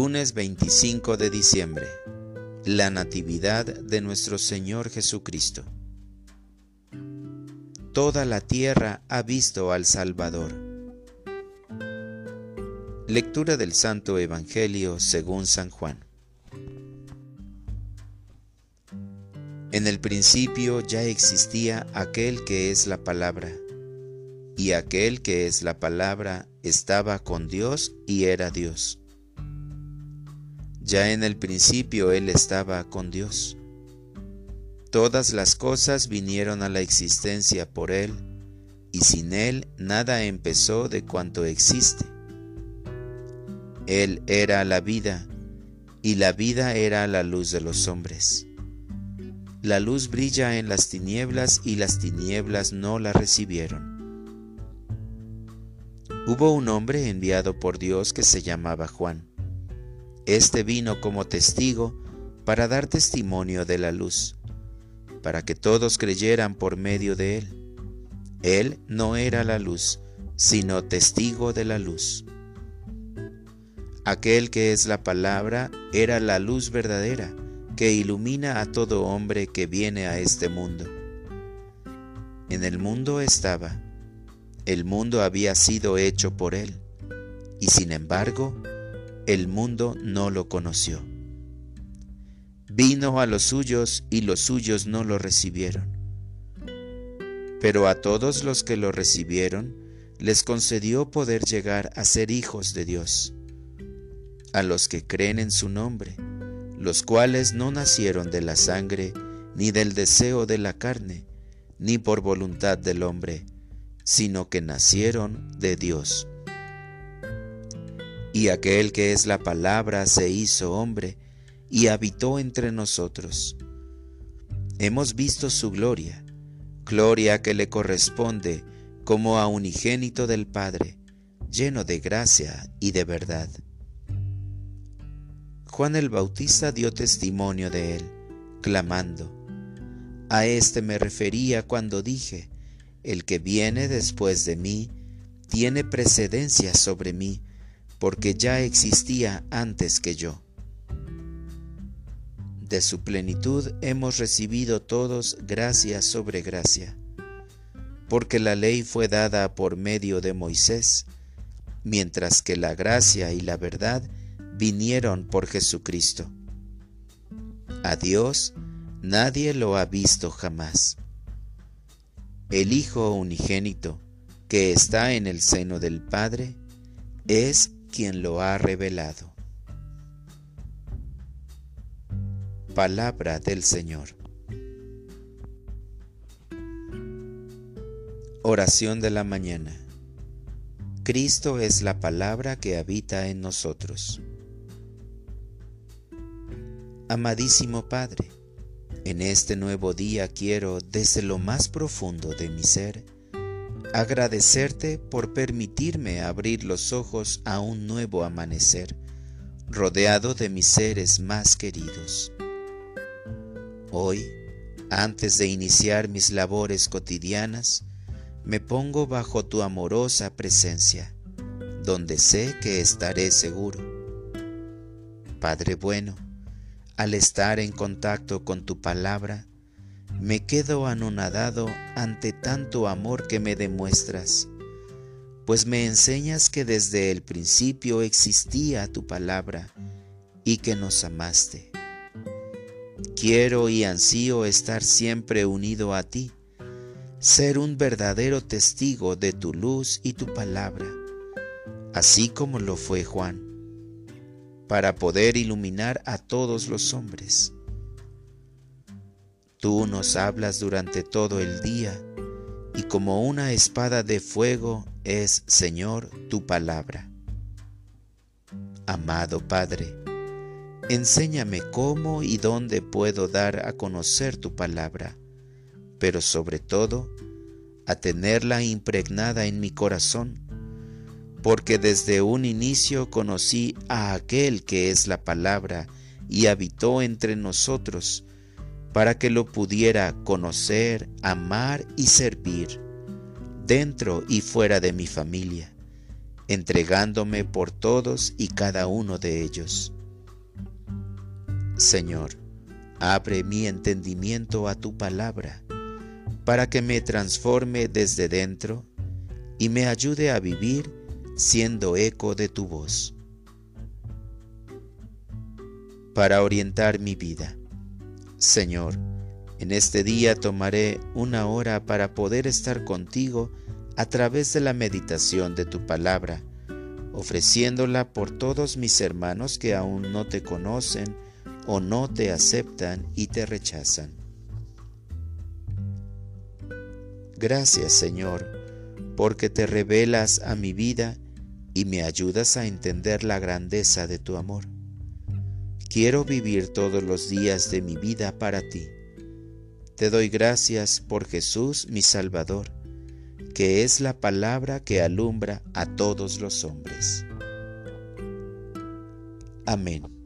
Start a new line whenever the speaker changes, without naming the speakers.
Lunes 25 de diciembre. La Natividad de nuestro Señor Jesucristo. Toda la tierra ha visto al Salvador. Lectura del Santo Evangelio según San Juan. En el principio ya existía aquel que es la palabra, y aquel que es la palabra estaba con Dios y era Dios. Ya en el principio Él estaba con Dios. Todas las cosas vinieron a la existencia por Él, y sin Él nada empezó de cuanto existe. Él era la vida, y la vida era la luz de los hombres. La luz brilla en las tinieblas y las tinieblas no la recibieron. Hubo un hombre enviado por Dios que se llamaba Juan. Este vino como testigo para dar testimonio de la luz, para que todos creyeran por medio de él. Él no era la luz, sino testigo de la luz. Aquel que es la palabra era la luz verdadera, que ilumina a todo hombre que viene a este mundo. En el mundo estaba, el mundo había sido hecho por él, y sin embargo, el mundo no lo conoció. Vino a los suyos y los suyos no lo recibieron. Pero a todos los que lo recibieron, les concedió poder llegar a ser hijos de Dios, a los que creen en su nombre, los cuales no nacieron de la sangre, ni del deseo de la carne, ni por voluntad del hombre, sino que nacieron de Dios. Y aquel que es la palabra se hizo hombre y habitó entre nosotros. Hemos visto su gloria, gloria que le corresponde como a unigénito del Padre, lleno de gracia y de verdad. Juan el Bautista dio testimonio de él, clamando, A éste me refería cuando dije, El que viene después de mí tiene precedencia sobre mí, porque ya existía antes que yo. De su plenitud hemos recibido todos gracia sobre gracia, porque la ley fue dada por medio de Moisés, mientras que la gracia y la verdad vinieron por Jesucristo. A Dios nadie lo ha visto jamás. El Hijo unigénito, que está en el seno del Padre, es quien lo ha revelado. Palabra del Señor. Oración de la mañana. Cristo es la palabra que habita en nosotros. Amadísimo Padre, en este nuevo día quiero, desde lo más profundo de mi ser, agradecerte por permitirme abrir los ojos a un nuevo amanecer, rodeado de mis seres más queridos. Hoy, antes de iniciar mis labores cotidianas, me pongo bajo tu amorosa presencia, donde sé que estaré seguro. Padre bueno, al estar en contacto con tu palabra, me quedo anonadado ante tanto amor que me demuestras, pues me enseñas que desde el principio existía tu palabra y que nos amaste. Quiero y ansío estar siempre unido a ti, ser un verdadero testigo de tu luz y tu palabra, así como lo fue Juan, para poder iluminar a todos los hombres Tú nos hablas durante todo el día y como una espada de fuego es, Señor, tu palabra. Amado Padre, enséñame cómo y dónde puedo dar a conocer tu palabra, pero sobre todo a tenerla impregnada en mi corazón, porque desde un inicio conocí a aquel que es la palabra y habitó entre nosotros, para que lo pudiera conocer, amar y servir, dentro y fuera de mi familia, entregándome por todos y cada uno de ellos. Señor, abre mi entendimiento a tu palabra, para que me transforme desde dentro y me ayude a vivir siendo eco de tu voz. Para orientar mi vida. Señor, en este día tomaré una hora para poder estar contigo a través de la meditación de tu palabra, ofreciéndola por todos mis hermanos que aún no te conocen o no te aceptan y te rechazan. Gracias Señor, porque te revelas a mi vida y me ayudas a entender la grandeza de tu amor. Quiero vivir todos los días de mi vida para ti. Te doy gracias por Jesús mi Salvador que es la palabra que alumbra a todos los hombres. Amén.